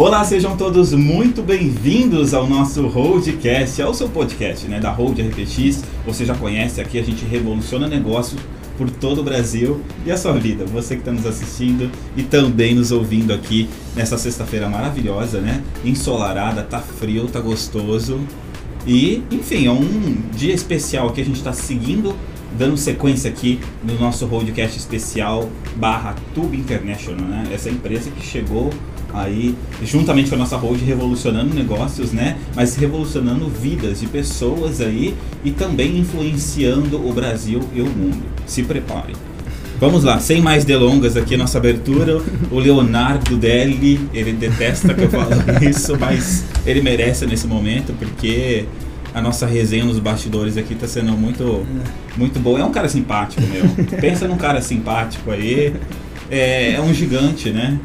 Olá, sejam todos muito bem-vindos ao nosso Roadcast, ao seu podcast né, da Road RPX. Você já conhece aqui, a gente revoluciona negócios por todo o Brasil e a sua vida. Você que está nos assistindo e também nos ouvindo aqui nessa sexta-feira maravilhosa, né? Ensolarada, tá frio, tá gostoso. E, enfim, é um dia especial que a gente está seguindo dando sequência aqui no nosso roadcast especial barra Tube International, né? Essa empresa que chegou aí juntamente com a nossa road revolucionando negócios, né? Mas revolucionando vidas de pessoas aí e também influenciando o Brasil e o mundo. Se prepare. Vamos lá, sem mais delongas aqui nossa abertura. O Leonardo Delli, ele detesta que eu falo isso, mas ele merece nesse momento porque a nossa resenha nos bastidores aqui tá sendo muito, muito boa. É um cara simpático, meu. Pensa num cara simpático aí. É, é um gigante, né?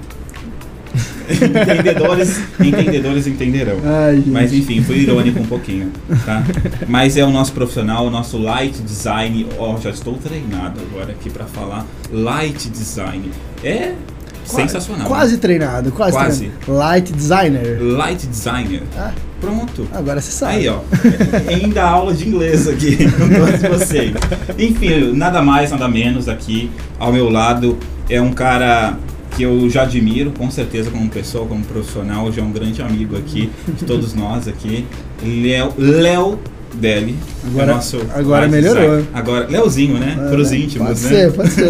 Entendedores, entendedores entenderão. Ai. Mas enfim, fui irônico um pouquinho, tá? Mas é o nosso profissional, o nosso light design. Ó, já estou treinado agora aqui para falar light design. É Qua- sensacional. Quase treinado, quase, Quase. treinado. Light designer. Light designer. Ah, Pronto. agora você sabe. Aí, ó. Ainda aula de inglês aqui com todos vocês. Enfim, nada mais, nada menos aqui ao meu lado é um cara que eu já admiro, com certeza, como pessoa, como profissional, já é um grande amigo aqui de todos nós aqui. Léo, Léo Deli. Agora- é nosso agora melhorou. design. Agora, Leozinho, né? Ah, Para os né? íntimos, pode né? ser, pode ser.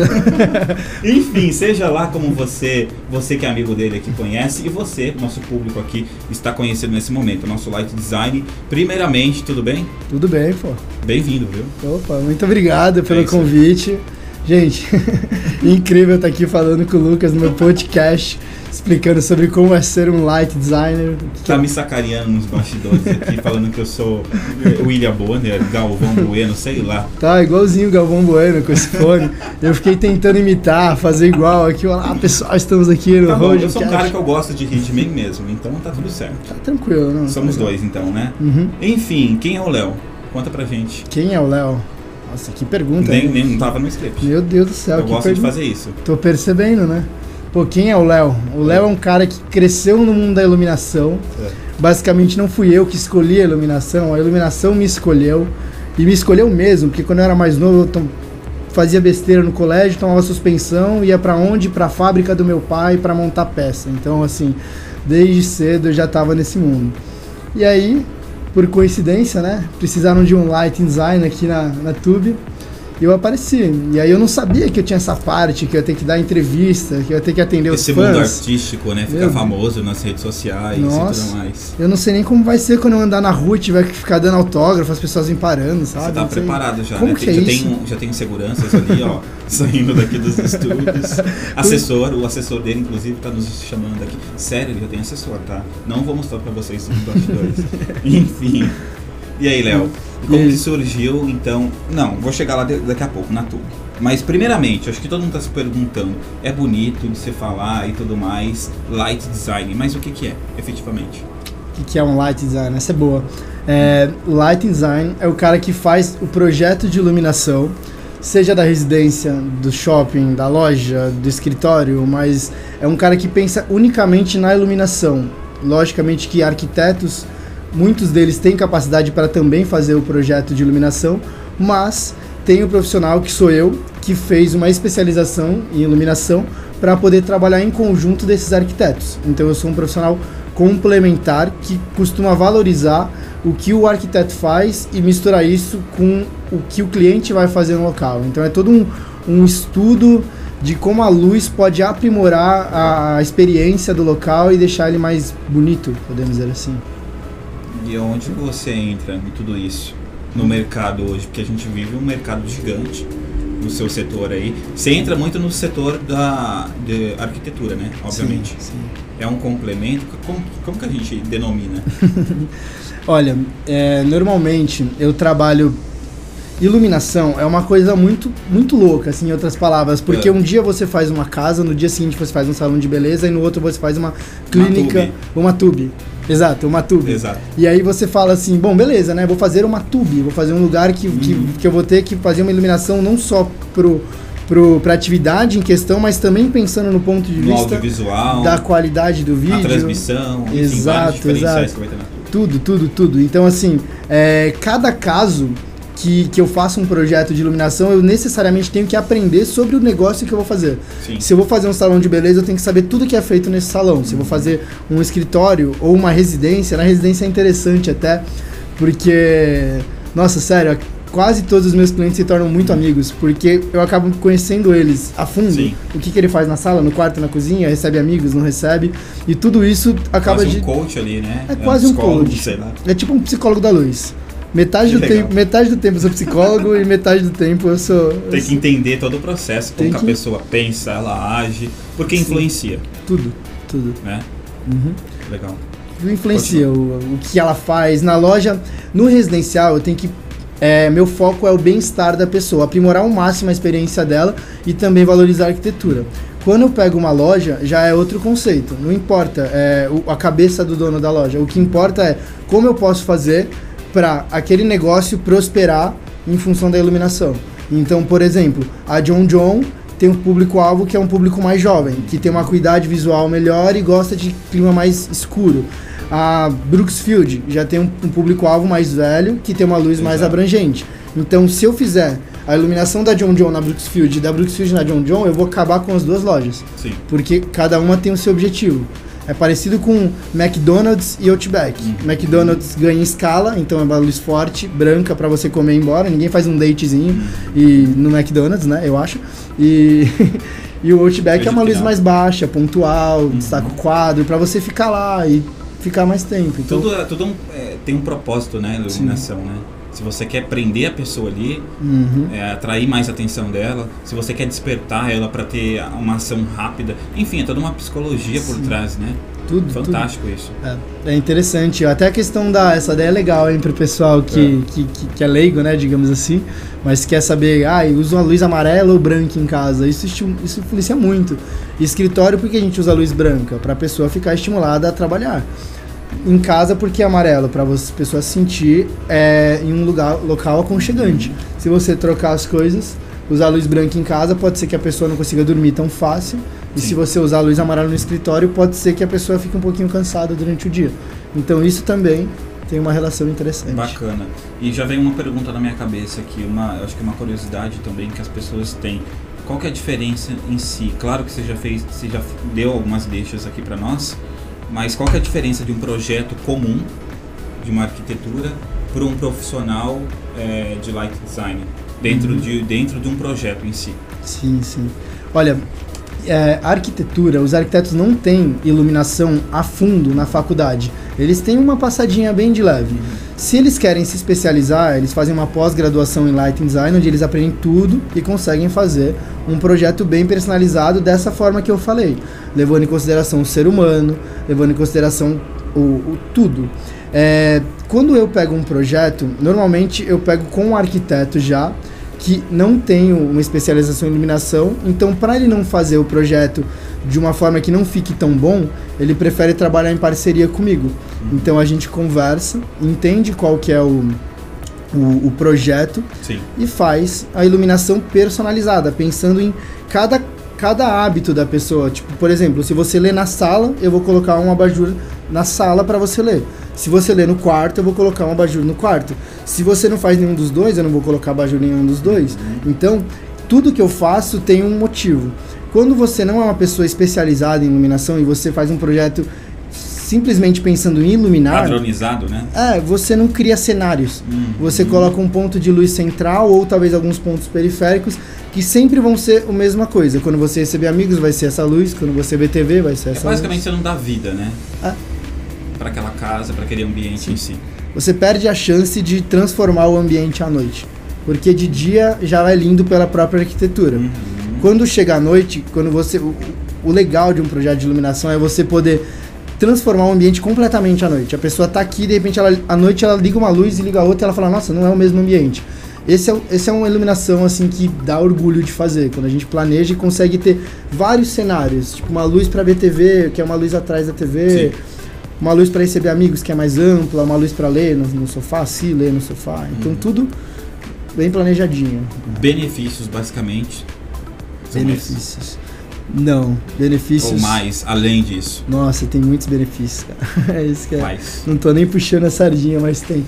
Enfim, seja lá como você, você que é amigo dele aqui conhece e você, nosso público aqui, está conhecendo nesse momento, nosso light design. Primeiramente, tudo bem? Tudo bem, pô. Bem-vindo, viu? Opa, muito obrigado pelo É isso aí. Gente, incrível estar aqui falando com o Lucas no meu podcast, explicando sobre como é ser um light designer. Tá me sacaneando nos bastidores aqui, falando que eu sou William Bonner, Galvão Bueno, sei lá. Tá igualzinho o Galvão Bueno com esse fone. Eu fiquei tentando imitar, fazer igual aqui. Olá, pessoal, estamos aqui no Tá bom, eu sou um cara que eu gosto de rir de mim mesmo, então tá tudo certo. Tá tranquilo, não? Somos tá dois então, né? Uhum. Enfim, quem é o Léo? Conta pra gente. Quem é o Léo? Nossa, que pergunta. Nem, nem não tava no script. Meu Deus do céu, Eu que gosto de fazer isso. Tô percebendo, né? Pô, quem é o Léo? O Léo é um cara que cresceu no mundo da iluminação. É. Basicamente, não fui eu que escolhi a iluminação, a iluminação me escolheu. E me escolheu mesmo, porque quando eu era mais novo, eu fazia besteira no colégio, tomava suspensão, ia pra onde? Pra fábrica do meu pai pra montar peça. Então, assim, desde cedo eu já tava nesse mundo. E aí, por coincidência, né? Precisaram de um lighting design aqui na, na Tube. E eu apareci. E aí eu não sabia que eu tinha essa parte, que eu ia ter que dar entrevista, que eu ia ter que atender os Esse mundo fãs. artístico, né? Fica Meu famoso nas redes sociais Nossa. e tudo mais. Eu não sei nem como vai ser quando eu andar na rua e tiver que ficar dando autógrafo, as pessoas vêm parando, sabe? Você tá preparado já, Como né? que é já, isso? tem, um- já tem seguranças ali, ó, saindo daqui dos estúdios. Assessor, o assessor dele, inclusive, tá nos chamando aqui. Sério, ele já tem assessor, tá? Não vou mostrar pra vocês os bastidores. Enfim. E aí, Léo? Como que surgiu, então... Não, vou chegar lá de- daqui a pouco, na Tube. Mas, primeiramente, acho que todo mundo tá se perguntando, é bonito de se falar e tudo mais, light design, mas o que que é, efetivamente? O que, que é um light design? Essa é boa. É, light design é o cara que faz o projeto de iluminação, seja da residência, do shopping, da loja, do escritório, mas é um cara que pensa unicamente na iluminação. Logicamente que arquitetos, muitos deles têm capacidade para também fazer o projeto de iluminação, mas tem o profissional que sou eu, que fez uma especialização em iluminação para poder trabalhar em conjunto desses arquitetos. Então eu sou um profissional complementar que costuma valorizar o que o arquiteto faz e misturar isso com o que o cliente vai fazer no local. Então é todo um, um estudo de como a luz pode aprimorar a experiência do local e deixar ele mais bonito, podemos dizer assim. E onde você entra em tudo isso no mercado hoje? Porque a gente vive um mercado gigante no seu setor aí. Você entra muito no setor da de arquitetura, né? Obviamente. Sim, sim. É um complemento. Como, como que a gente denomina? Olha, é, normalmente eu trabalho. Iluminação é uma coisa muito, muito louca, assim, em outras palavras, porque É. um dia você faz uma casa, no dia seguinte você faz um salão de beleza e no outro você faz uma clínica, tube. uma tube. Exato, uma tube. Exato. E aí você fala assim, bom, beleza, né? Vou fazer uma tube, vou fazer um lugar que, que, Uhum. que eu vou ter que fazer uma iluminação não só pro, para atividade em questão, mas também pensando no ponto de No vista audiovisual, da qualidade do vídeo. a transmissão, enfim, Exato, diferenciais exato. que vai ter na tua. Tudo, tudo, tudo. Então, assim, é, cada caso que, que eu faço um projeto de iluminação, eu necessariamente tenho que aprender sobre o negócio que eu vou fazer. Sim. Se eu vou fazer um salão de beleza, eu tenho que saber tudo que é feito nesse salão. Se eu vou fazer um escritório ou uma residência, na residência é interessante até, porque, nossa, sério, quase todos os meus clientes se tornam muito amigos, porque eu acabo conhecendo eles a fundo. Sim. O que, que ele faz na sala, no quarto, na cozinha, recebe amigos, não recebe. E tudo isso acaba quase de. um coach ali, né? É quase um psicólogo, coach. sei lá. É tipo um psicólogo da luz. Metade Que do, legal. tempo, metade do tempo eu sou psicólogo e metade do tempo eu sou. eu Tem que entender todo o processo, como que a pessoa pensa, ela age, porque influencia, Tudo, tudo. né? Uhum. Legal. Tudo influencia o, o que ela faz. Na loja, no residencial, eu tenho que. é, meu foco é o bem-estar da pessoa, aprimorar ao máximo a experiência dela e também valorizar a arquitetura. Quando eu pego uma loja, já é outro conceito. Não importa é, o- a cabeça do dono da loja. O que importa é como eu posso fazer para aquele negócio prosperar em função da iluminação. Então, por exemplo, a John John tem um público-alvo que é um público mais jovem, que tem uma acuidade visual melhor e gosta de clima mais escuro. A Brooksfield já tem um, um público-alvo mais velho, que tem uma luz mais Exato. abrangente. Então, se eu fizer a iluminação da John John na Brooksfield e da Brooksfield na John John, eu vou acabar com as duas lojas, Sim. porque cada uma tem o seu objetivo. É parecido com McDonald's e Outback. Uhum. McDonald's ganha escala, então é uma luz forte, branca pra você comer e ir embora. Ninguém faz um datezinho e no McDonald's, né? Eu acho. E, e o Outback é uma luz mais baixa, pontual, destaca o quadro, pra você ficar lá e ficar mais tempo. Então, Tudo, é- tudo um- é, tem um propósito, né? a Iluminação, né? Se você quer prender a pessoa ali, Uhum. é, atrair mais a atenção dela, se você quer despertar ela para ter uma ação rápida, enfim, é toda uma psicologia por Sim. trás, né? tudo, tudo. Fantástico isso. É, é interessante. Até a questão da. Essa ideia é legal, hein, pro pessoal que, que, que, que é leigo, né, digamos assim, mas quer saber, ah, uso uma luz amarela ou branca em casa. Isso, isso influencia muito. Escritório, por que a gente usa luz branca? Pra pessoa ficar estimulada a trabalhar. Em casa, porque é amarelo? Pra você pessoa se sentir é, em um lugar, local aconchegante. Se você trocar as coisas, usar luz branca em casa, pode ser que a pessoa não consiga dormir tão fácil. E Sim. se você usar luz amarela no escritório, pode ser que a pessoa fique um pouquinho cansada durante o dia. Então isso também tem uma relação interessante. Bacana. E já vem uma pergunta na minha cabeça aqui, uma, eu acho que uma curiosidade também que as pessoas têm. Qual que é a diferença em si? Claro que você já fez, você já deu algumas deixas aqui para nós, mas qual que é a diferença de um projeto comum de uma arquitetura para um profissional é, de light design dentro Uhum. de dentro de um projeto em si? Sim, sim. Olha, é, a arquitetura, os arquitetos não têm iluminação a fundo na faculdade. Eles têm uma passadinha bem de leve. Se eles querem se especializar, eles fazem uma pós-graduação em Lighting Design, onde eles aprendem tudo e conseguem fazer um projeto bem personalizado dessa forma que eu falei, levando em consideração o ser humano, levando em consideração o, o tudo. É, quando eu pego um projeto, normalmente eu pego com um arquiteto já, que não tem uma especialização em iluminação, então para ele não fazer o projeto de uma forma que não fique tão bom, ele prefere trabalhar em parceria comigo. Então a gente conversa, entende qual que é o, o, o projeto Sim. e faz a iluminação personalizada, pensando em cada, cada hábito da pessoa. Tipo, por exemplo, se você lê na sala, eu vou colocar um abajur na sala para você ler. Se você lê no quarto, eu vou colocar um abajur no quarto. Se você não faz nenhum dos dois, eu não vou colocar abajur em nenhum dos dois. Então, tudo que eu faço tem um motivo. Quando você não é uma pessoa especializada em iluminação e você faz um projeto simplesmente pensando em iluminar, Padronizado, né? é, você não cria cenários. Hum. Você coloca um ponto de luz central ou talvez alguns pontos periféricos que sempre vão ser a mesma coisa. Quando você receber amigos, vai ser essa luz. Quando você ver TV, vai ser É essa basicamente luz. você não dá vida, né? É. Para aquela casa, para aquele ambiente em si. Você perde a chance de transformar o ambiente à noite. Porque de dia já é lindo pela própria arquitetura. Uhum. Quando chega à noite, quando você. O, o legal de um projeto de iluminação é você poder transformar o ambiente completamente à noite. A pessoa tá aqui, de repente, ela, à noite ela liga uma luz e liga a outra e ela fala, nossa, não é o mesmo ambiente. Esse é, esse é uma iluminação assim que dá orgulho de fazer, quando a gente planeja e consegue ter vários cenários, tipo uma luz para ver TV, que é uma luz atrás da TV, Sim. uma luz para receber amigos, que é mais ampla, uma luz para ler no, no sofá, se ler no sofá. Então Uhum. tudo bem planejadinho. benefícios basicamente benefícios. Não, benefícios. Ou mais, além disso. Nossa, tem muitos benefícios, cara. É isso que é. Quais? Não tô nem puxando a sardinha, mas tem.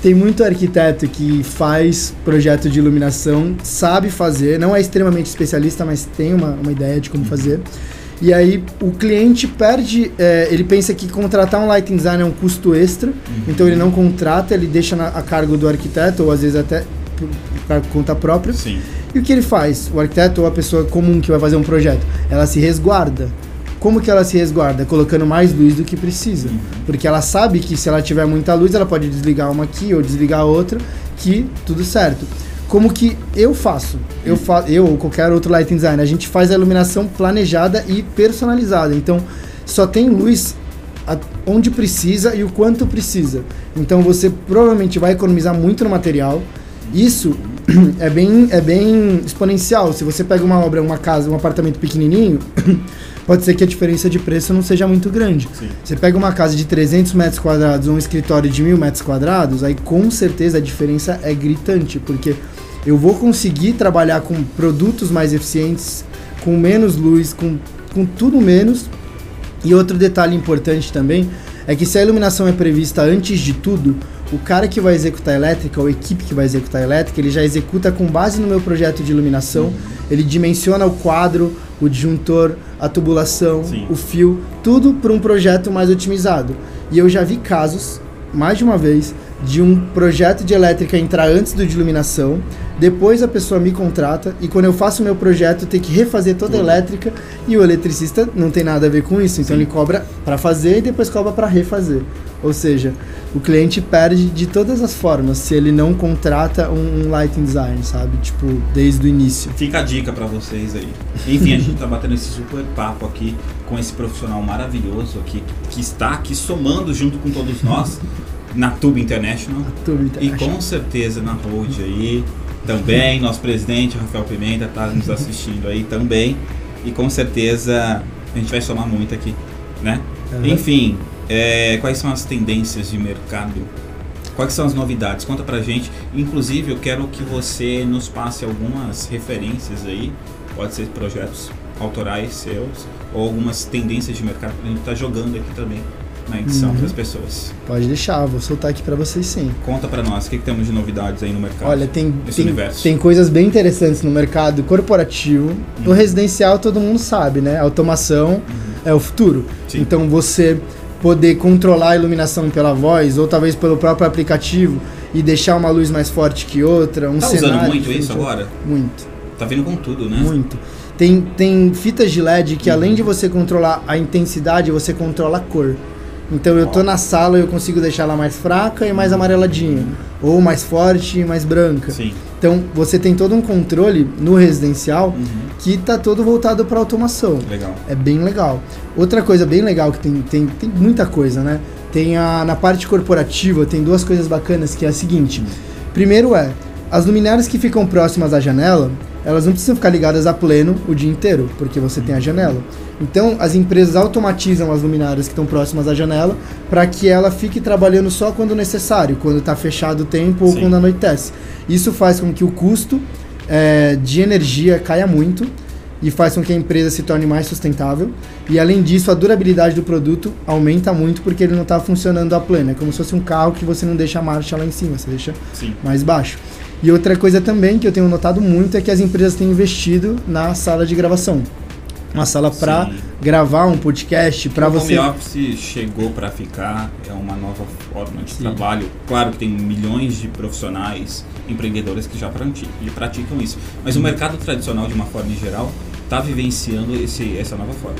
Tem muito arquiteto que faz projeto de iluminação, sabe fazer, não é extremamente especialista, mas tem uma, uma ideia de como fazer. E aí o cliente perde, é, ele pensa que contratar um lighting design é um custo extra, então ele não contrata, ele deixa na- a cargo do arquiteto, ou às vezes até para conta própria. Sim. E o que ele faz? O arquiteto ou a pessoa comum que vai fazer um projeto, ela se resguarda. Como que ela se resguarda? Colocando mais luz do que precisa. Porque ela sabe que se ela tiver muita luz, ela pode desligar uma aqui ou desligar outra, que tudo certo. Como que eu faço? Eu, fa eu ou qualquer outro lighting designer, a gente faz a iluminação planejada e personalizada. Então, só tem luz onde precisa e o quanto precisa. Então você provavelmente vai economizar muito no material. Isso é bem, é bem exponencial. Se você pega uma obra, uma casa, um apartamento pequenininho, pode ser que a diferença de preço não seja muito grande. Sim. Você pega uma casa de 300 metros quadrados ou um escritório de 1000 metros quadrados, aí com certeza a diferença é gritante, porque eu vou conseguir trabalhar com produtos mais eficientes, com menos luz, com, com tudo menos. E outro detalhe importante também é que se a iluminação é prevista antes de tudo, o cara que vai executar a elétrica, ou a equipe que vai executar a elétrica, ele já executa com base no meu projeto de iluminação, ele dimensiona o quadro, o disjuntor, a tubulação, Sim. o fio, tudo para um projeto mais otimizado. E eu já vi casos, mais de uma vez, de um projeto de elétrica entrar antes do de iluminação, depois a pessoa me contrata e quando eu faço o meu projeto ter que refazer toda a Tudo. elétrica e o eletricista não tem nada a ver com isso, então Sim. ele cobra para fazer e depois cobra para refazer. Ou seja, o cliente perde de todas as formas se ele não contrata um, um lighting design, sabe? Tipo, desde o início. Fica a dica pra vocês aí. Enfim, a gente tá batendo esse super papo aqui com esse profissional maravilhoso aqui, que está aqui somando junto com todos nós na Tube International. Tudo E internacional. com certeza na Hold aí também, nosso presidente Rafael Pimenta está nos assistindo aí também. E com certeza a gente vai somar muito aqui, né? Aham. Enfim, é, quais são as tendências de mercado? Quais são as novidades? Conta pra gente. Inclusive, eu quero que você nos passe algumas referências aí. Pode ser projetos autorais seus ou algumas tendências de mercado que a gente tá jogando aqui também na edição Uhum. para as pessoas. Pode deixar, vou soltar aqui para vocês sim. Conta pra nós, o que, que temos de novidades aí no mercado? Olha, tem, tem, universo. tem coisas bem interessantes no mercado corporativo. No Uhum. residencial todo mundo sabe, né? Automação é o futuro. Sim. Então você poder controlar a iluminação pela voz ou talvez pelo próprio aplicativo e deixar uma luz mais forte que outra, um tá cenário usando muito isso agora? Muito. Tá vindo com tudo, né? Muito. Tem, tem fitas de LED que Uhum. além de você controlar a intensidade, você controla a cor. Então eu tô na sala e eu consigo deixar ela mais fraca e mais amareladinha. Ou mais forte e mais branca. Sim. Então você tem todo um controle no residencial Uhum. que tá todo voltado para automação. Legal. É bem legal. Outra coisa bem legal que tem, tem, tem muita coisa, né? Tem a, na parte corporativa, tem duas coisas bacanas que é a seguinte. Primeiro é, as luminárias que ficam próximas à janela, elas não precisam ficar ligadas a pleno o dia inteiro, porque você tem a janela. Então, as empresas automatizam as luminárias que estão próximas à janela para que ela fique trabalhando só quando necessário, quando está fechado o tempo ou Sim. quando anoitece. Isso faz com que o custo eh, de energia caia muito e faz com que a empresa se torne mais sustentável. E além disso, a durabilidade do produto aumenta muito porque ele não está funcionando a pleno. É como se fosse um carro que você não deixa a marcha lá em cima, você deixa Sim. mais baixo. E outra coisa também que eu tenho notado muito é que as empresas têm investido na sala de gravação. Uma sala para gravar um podcast, para o você. home office chegou para ficar, é uma nova forma de Sim. trabalho. Claro que tem milhões de profissionais, empreendedores que já praticam, isso. Mas o mercado tradicional, de uma forma geral, está vivenciando esse, essa nova forma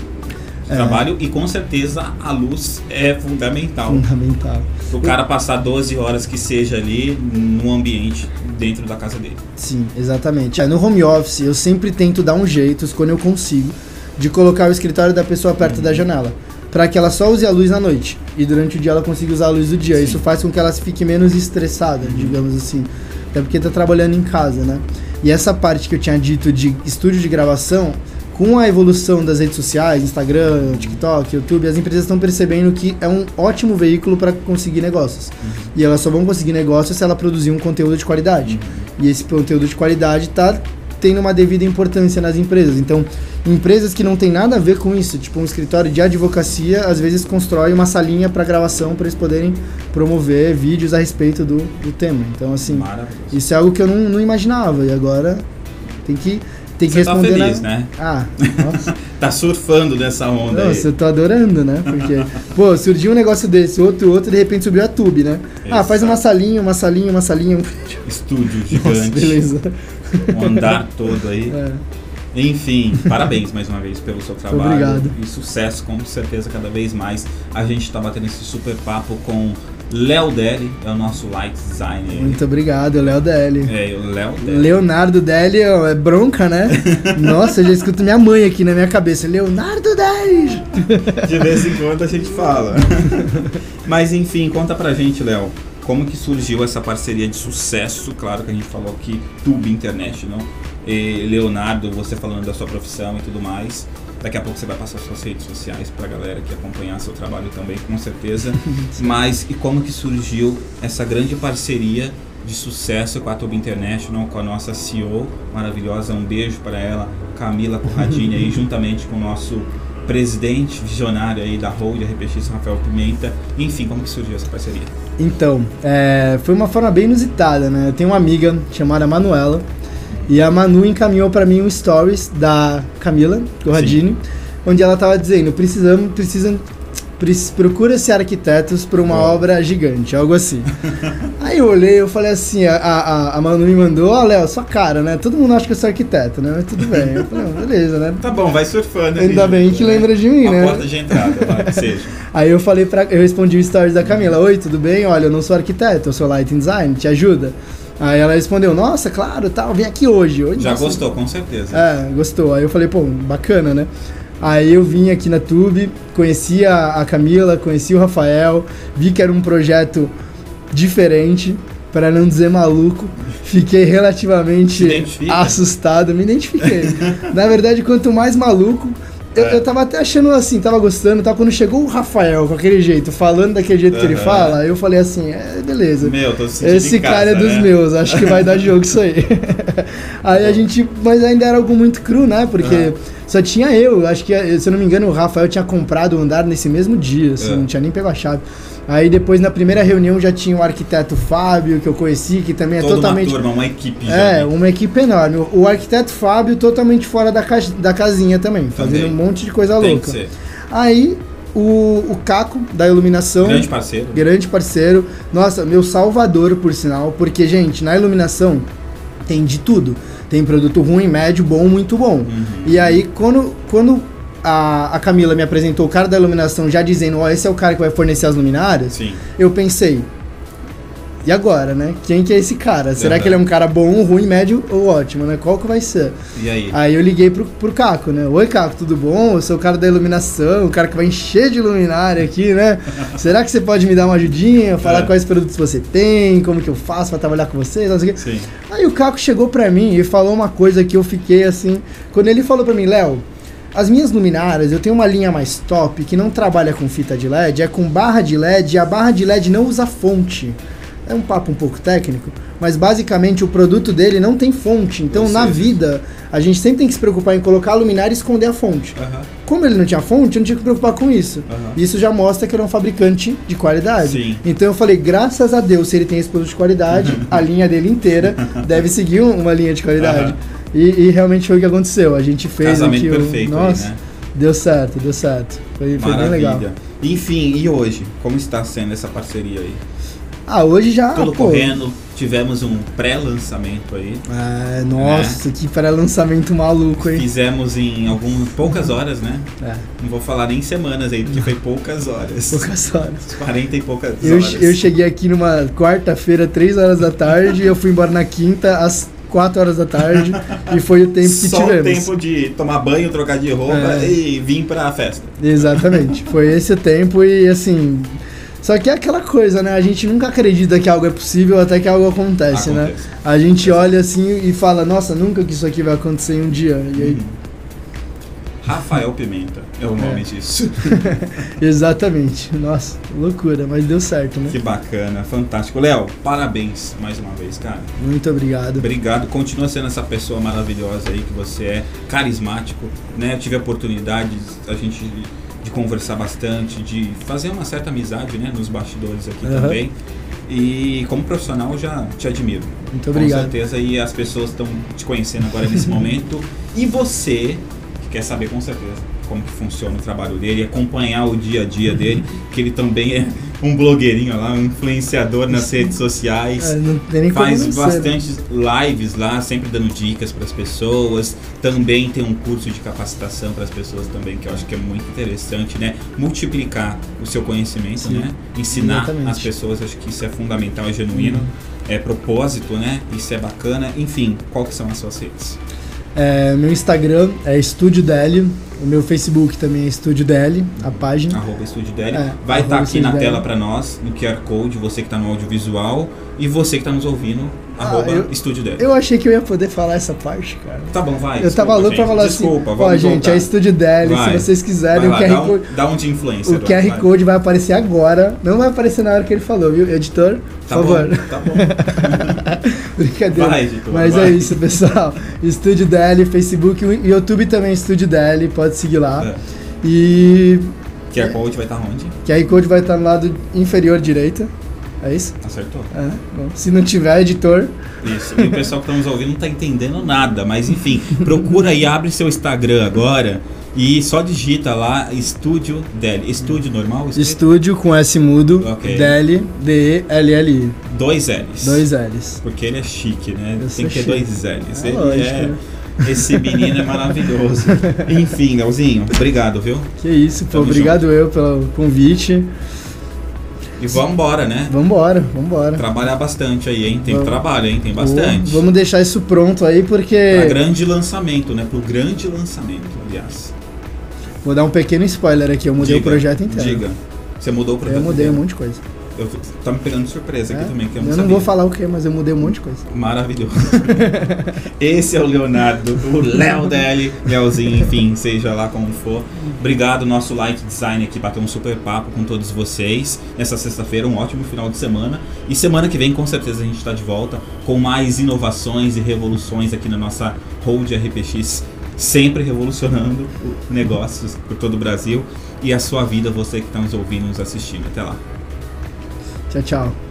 É. trabalho e com certeza a luz é fundamental. Fundamental. O cara passar 12 horas que seja ali no ambiente dentro da casa dele. Sim, exatamente. É, no home office, eu sempre tento dar um jeito, quando eu consigo, de colocar o escritório da pessoa perto da janela. Para que ela só use a luz na noite. E durante o dia ela consiga usar a luz do dia. Sim. Isso faz com que ela fique menos estressada, digamos assim. Até porque tá trabalhando em casa, né? E essa parte que eu tinha dito de estúdio de gravação, com a evolução das redes sociais, Instagram, TikTok, YouTube, as empresas estão percebendo que é um ótimo veículo para conseguir negócios. E elas só vão conseguir negócios se ela produzir um conteúdo de qualidade. E esse conteúdo de qualidade está tendo uma devida importância nas empresas. Então, empresas que não tem nada a ver com isso, tipo um escritório de advocacia, às vezes constrói uma salinha para gravação para eles poderem promover vídeos a respeito do, do tema. Então, assim, isso é algo que eu não, não imaginava e agora tem que tem que Você responder. Tá feliz, na... né? Ah, nossa. tá surfando nessa onda Nossa, aí. eu tô adorando, né? Porque, pô, surgiu um negócio desse, outro, outro, de repente subiu a tube, né? Ah, faz uma salinha, uma salinha, uma salinha. Estúdio gigante. Nossa, beleza. Um andar todo aí. É. Enfim, parabéns mais uma vez pelo seu trabalho. Obrigado. E sucesso, com certeza, cada vez mais. A gente está batendo esse super papo com Léo Deli, é o nosso light designer. Muito obrigado, Léo Deli. É, o Léo Deli. Leonardo Deli é bronca, né? Nossa, eu já escuto minha mãe aqui na minha cabeça. Leonardo Deli! De vez em quando a gente fala. Mas enfim, conta pra gente, Léo. Como que surgiu essa parceria de sucesso? Claro que a gente falou aqui, Tube International. E Leonardo, você falando da sua profissão e tudo mais. Daqui a pouco você vai passar suas redes sociais pra galera que acompanhar seu trabalho também, com certeza. Mas e como que surgiu essa grande parceria de sucesso com a Tube International, com a nossa CEO maravilhosa. Um beijo para ela, Camila Corradini, aí, juntamente com o nosso presidente visionário aí da Hold, RPX, Rafael Pimenta. Enfim, como que surgiu essa parceria? Então, é, foi uma forma bem inusitada, né? Eu tenho uma amiga chamada Manuela e a Manu encaminhou para mim um stories da Camila Corradini, onde ela tava dizendo: precisamos, precisam, prec- procura ser arquitetos para uma Uau. obra gigante, algo assim. Aí eu olhei, eu falei assim, a, a, a Manu me mandou, ó Léo, sua cara, né? Todo mundo acha que eu sou arquiteto, né? Mas tudo bem. Eu falei, "Não, beleza, né? Tá bom, vai surfando. Ainda ali, bem que né? lembra de mim, a né? porta de entrada, vai, que seja. Aí eu falei pra. Eu respondi o stories da Camila: Oi, tudo bem? Olha, eu não sou arquiteto, eu sou lighting design, te ajuda? Aí ela respondeu: Nossa, claro, tal, vem aqui hoje. hoje Já nossa, gostou, com certeza. É, gostou. Aí eu falei: Pô, bacana, né? Aí eu vim aqui na Tube, conheci a, a Camila, conheci o Rafael, vi que era um projeto diferente, para não dizer maluco. Fiquei relativamente assustado, me identifiquei. Na verdade, quanto mais maluco, eu, É. eu tava até achando assim, tava gostando, tá? Quando chegou o Rafael com aquele jeito, falando daquele jeito que ele fala, eu falei assim, é, beleza. Meu, tô sentindo Esse casa, cara é dos né? meus, acho que vai dar jogo isso aí. aí a gente. Mas ainda era algo muito cru, né? Porque Ah. só tinha eu. Acho que, se eu não me engano, o Rafael tinha comprado o andar nesse mesmo dia, assim, Ah. não tinha nem pego a chave. Aí depois, na primeira reunião, já tinha o arquiteto Fábio, que eu conheci, que também é Toda totalmente. uma turma, uma equipe já. É, né? uma equipe enorme. O- arquiteto Fábio totalmente fora da, ca... da casinha também, fazendo Também. um monte de coisa Tem louca. Aí o, o Caco da iluminação. Grande parceiro. Grande parceiro. Nossa, meu salvador, por sinal. Porque, gente, na iluminação tem de tudo. Tem produto ruim, médio, bom, muito bom. Uhum. E aí, quando, quando a, a Camila me apresentou o cara da iluminação já dizendo, ó, esse é o cara que vai fornecer as luminárias, Sim. eu pensei, e agora, né? Quem que é esse cara? Será Aham. que ele é um cara bom, ruim, médio ou ótimo, né? Qual que vai ser? E aí? Aí eu liguei pro, pro Caco, né? Oi, Caco, tudo bom? Eu sou o cara da iluminação, o cara que vai encher de luminária aqui, né? Será que você pode me dar uma ajudinha? Falar É. quais produtos você tem, como que eu faço pra trabalhar com você, não sei. Sim. Aí o Caco chegou pra mim e falou uma coisa que eu fiquei assim. Quando ele falou pra mim, Léo, as minhas luminárias, eu tenho uma linha mais top que não trabalha com fita de LED, é com barra de LED e a barra de LED não usa fonte. É um papo um pouco técnico, mas basicamente o produto dele não tem fonte. Então na vida a gente sempre tem que se preocupar em colocar a luminária e esconder a fonte. Aham. Como ele não tinha fonte, eu não tinha que me preocupar com isso. Aham. Isso já mostra que ele é um fabricante de qualidade. Sim. Então eu falei, graças a Deus, se ele tem esse produto de qualidade, a linha dele inteira deve seguir um- uma linha de qualidade. Aham. E, e realmente foi o que aconteceu. A gente fez Casamento aqui perfeito Nossa, aí, né? deu certo, deu certo. Foi, foi bem legal. Enfim, e hoje? Como está sendo essa parceria aí? Ah, hoje já. Tudo pô, correndo, tivemos um pré-lançamento aí. É, nossa, que pré-lançamento maluco, hein? Fizemos em algumas poucas horas, né? É, Não vou falar nem semanas aí, porque foi poucas horas. poucas horas. 40 e poucas Eu, horas. eu cheguei aqui numa quarta-feira, 3 horas da tarde, e eu fui embora na quinta, às 4 horas da tarde, e foi o tempo que Só tivemos. o tempo de tomar banho, trocar de roupa É. e vir pra festa. Exatamente. Foi esse tempo e assim. Só que é aquela coisa, né? A gente nunca acredita que algo é possível até que algo acontece, né? Acontece. A gente olha assim e fala, nossa, nunca que isso aqui vai acontecer em um dia. E aí, Rafael Pimenta é o nome É. disso. Exatamente. Nossa, loucura, mas deu certo, né? Que bacana, fantástico. Léo, parabéns mais uma vez, cara. Muito obrigado. Obrigado, continua sendo essa pessoa maravilhosa aí que você é, carismático, né? Eu tive a oportunidade a gente de conversar bastante, de fazer uma certa amizade, né, nos bastidores aqui Aham. também. E como profissional eu já te admiro. Muito obrigado. Com certeza e as pessoas estão te conhecendo agora nesse momento. E você que quer saber com certeza como que funciona o trabalho dele, acompanhar o dia a dia dele, que ele também é um blogueirinho lá, um influenciador nas redes sociais É, faz né? bastante lives lá, sempre dando dicas para as pessoas. Também tem um curso de capacitação para as pessoas também, que eu acho que é muito interessante, né? Multiplicar o seu conhecimento, Sim, né? Ensinar exatamente. as pessoas, acho que isso é fundamental, é genuíno, é propósito, né? Isso é bacana. Enfim, qual que são as suas redes? É, meu Instagram é Estúdio DL, o meu Facebook também é Estúdio DL, a página. Arroba Estúdio Deli. É, Vai estar arroba aqui na Estúdio tela Deli. para nós, no QR Code, você que está no audiovisual e você que está nos ouvindo, arroba Ah, eu- Estúdio Deli. Eu achei que eu ia poder falar essa parte, cara. Tá bom, vai. eu tava louco pra falar Desculpa, assim, ó gente, voltar. é Estúdio DL, Vai. se vocês quiserem, Vai o lá, QR dá, um, Code... dá um de influencer. O QR vai. Code vai aparecer agora, não vai aparecer na hora que ele falou, viu? Editor, por Tá favor. bom, tá bom. Brincadeira. Vai, editor, Mas é isso, pessoal. Estúdio DL, Facebook, o YouTube também é Estúdio DL, pode seguir lá. É. E QR Code vai estar onde? QR Code vai estar no lado inferior direita. É isso? Acertou. É. Bom, se não tiver editor, Isso. E o pessoal que está nos ouvindo não está entendendo nada, mas enfim, procura aí, abre seu Instagram agora e só digita lá Estúdio Deli. Estúdio normal? escrito? estúdio com S mudo, Ok. DL, D-E-L-L-I. Dois L's. Dois L's. Porque ele é chique, né? Eu Tem que ter chique. dois L's. É ele lógico, é. Esse menino é maravilhoso. Enfim, Leozinho, obrigado, viu? Que isso, pô. Tamo Obrigado eu pelo convite. E vamos embora, né? Vambora, vambora. Trabalhar bastante aí, hein? Tem Vamos. trabalho, hein? Tem bastante. Vamos deixar isso pronto aí, porque. Pra grande lançamento, né? Pro grande lançamento, aliás. Vou dar um pequeno spoiler aqui, eu mudei Diga, o projeto inteiro. Diga. Você mudou o projeto Eu mudei um inteiro? monte de coisa. Eu, tá me pegando de surpresa aqui É? também, que eu Eu não não sabia. vou falar o que, mas eu mudei um monte de coisa. Maravilhoso. Esse é o Leonardo, o Léo Deli, Leozinho, enfim, seja lá como for. Obrigado, nosso Light Design aqui, bateu um super papo com todos vocês. Nessa sexta-feira, um ótimo final de semana. E semana que vem, com certeza, a gente está de volta com mais inovações e revoluções aqui na nossa Hold RPX. Sempre revolucionando negócios por todo o Brasil e a sua vida, você que está nos ouvindo, nos assistindo. Até lá. Tchau, tchau.